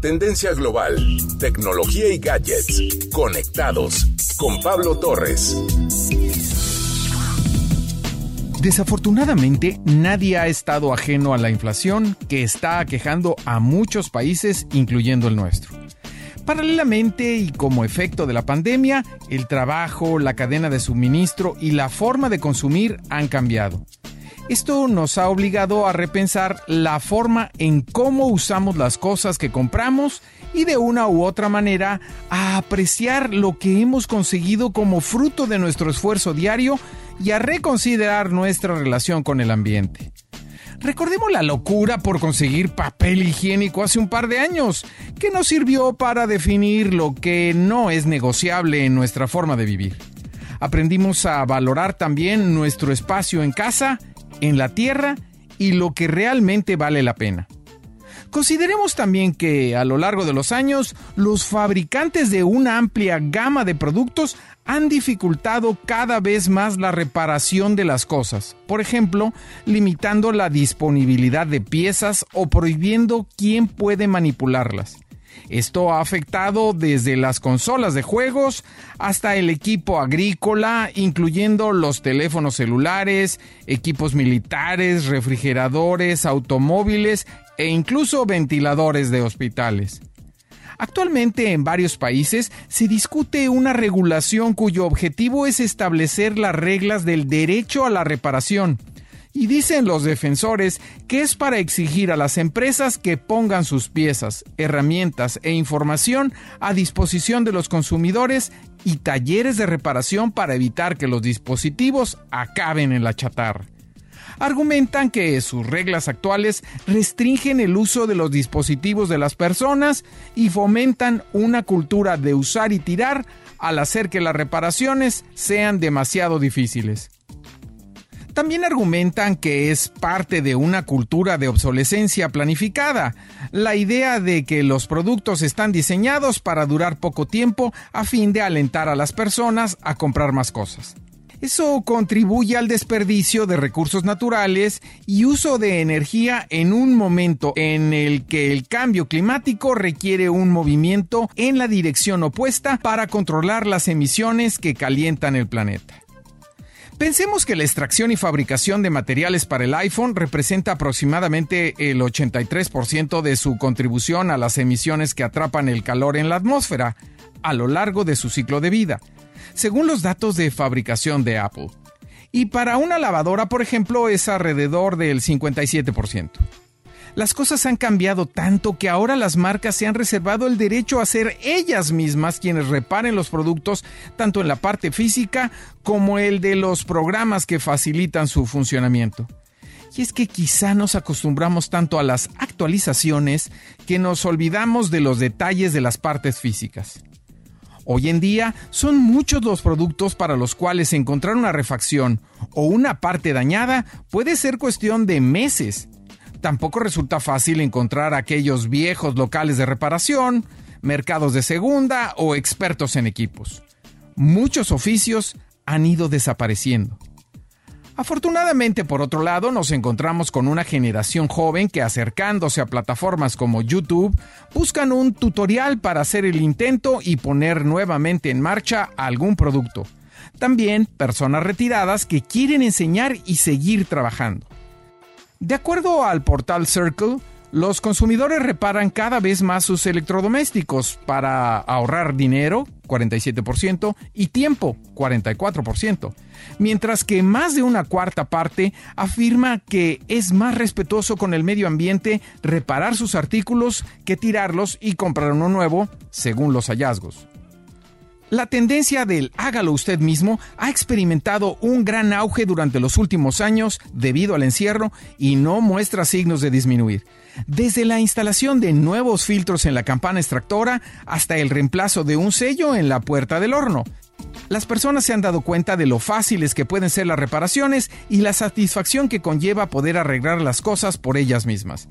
Tendencia global, tecnología y gadgets. Conectados con Pablo Torres. Desafortunadamente, nadie ha estado ajeno a la inflación que está aquejando a muchos países, incluyendo el nuestro. Paralelamente y como efecto de la pandemia, el trabajo, la cadena de suministro y la forma de consumir han cambiado. Esto nos ha obligado a repensar la forma en cómo usamos las cosas que compramos y de una u otra manera a apreciar lo que hemos conseguido como fruto de nuestro esfuerzo diario y a reconsiderar nuestra relación con el ambiente. Recordemos la locura por conseguir papel higiénico hace un par de años, que nos sirvió para definir lo que no es negociable en nuestra forma de vivir. Aprendimos a valorar también nuestro espacio en casa, en la tierra y lo que realmente vale la pena. Consideremos también que a lo largo de los años los fabricantes de una amplia gama de productos han dificultado cada vez más la reparación de las cosas, por ejemplo, limitando la disponibilidad de piezas o prohibiendo quién puede manipularlas. Esto ha afectado desde las consolas de juegos hasta el equipo agrícola, incluyendo los teléfonos celulares, equipos militares, refrigeradores, automóviles e incluso ventiladores de hospitales. Actualmente en varios países se discute una regulación cuyo objetivo es establecer las reglas del derecho a la reparación. Y dicen los defensores que es para exigir a las empresas que pongan sus piezas, herramientas e información a disposición de los consumidores y talleres de reparación para evitar que los dispositivos acaben en la chatarra argumentan que sus reglas actuales restringen el uso de los dispositivos de las personas y fomentan una cultura de usar y tirar al hacer que las reparaciones sean demasiado difíciles. También argumentan que es parte de una cultura de obsolescencia planificada, la idea de que los productos están diseñados para durar poco tiempo a fin de alentar a las personas a comprar más cosas. Eso contribuye al desperdicio de recursos naturales y uso de energía en un momento en el que el cambio climático requiere un movimiento en la dirección opuesta para controlar las emisiones que calientan el planeta. Pensemos que la extracción y fabricación de materiales para el iPhone representa aproximadamente el 83% de su contribución a las emisiones que atrapan el calor en la atmósfera a lo largo de su ciclo de vida según los datos de fabricación de Apple. Y para una lavadora, por ejemplo, es alrededor del 57%. Las cosas han cambiado tanto que ahora las marcas se han reservado el derecho a ser ellas mismas quienes reparen los productos, tanto en la parte física como el de los programas que facilitan su funcionamiento. Y es que quizá nos acostumbramos tanto a las actualizaciones que nos olvidamos de los detalles de las partes físicas. Hoy en día son muchos los productos para los cuales encontrar una refacción o una parte dañada puede ser cuestión de meses. Tampoco resulta fácil encontrar aquellos viejos locales de reparación, mercados de segunda o expertos en equipos. Muchos oficios han ido desapareciendo. Afortunadamente, por otro lado, nos encontramos con una generación joven que acercándose a plataformas como YouTube buscan un tutorial para hacer el intento y poner nuevamente en marcha algún producto. También personas retiradas que quieren enseñar y seguir trabajando. De acuerdo al portal Circle, los consumidores reparan cada vez más sus electrodomésticos para ahorrar dinero, 47%, y tiempo, 44%, mientras que más de una cuarta parte afirma que es más respetuoso con el medio ambiente reparar sus artículos que tirarlos y comprar uno nuevo, según los hallazgos. La tendencia del hágalo usted mismo ha experimentado un gran auge durante los últimos años debido al encierro y no muestra signos de disminuir. Desde la instalación de nuevos filtros en la campana extractora hasta el reemplazo de un sello en la puerta del horno. Las personas se han dado cuenta de lo fáciles que pueden ser las reparaciones y la satisfacción que conlleva poder arreglar las cosas por ellas mismas.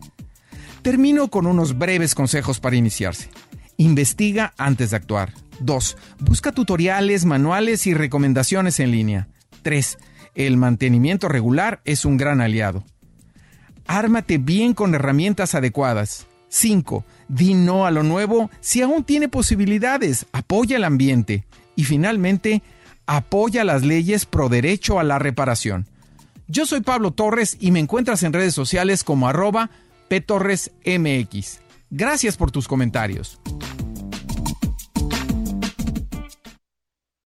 Termino con unos breves consejos para iniciarse. Investiga antes de actuar. 2. Busca tutoriales, manuales y recomendaciones en línea. 3. El mantenimiento regular es un gran aliado. Ármate bien con herramientas adecuadas. 5. Di no a lo nuevo si aún tiene posibilidades. Apoya el ambiente. Y finalmente, apoya las leyes pro derecho a la reparación. Yo soy Pablo Torres y me encuentras en redes sociales como arroba ptorresmx. Gracias por tus comentarios.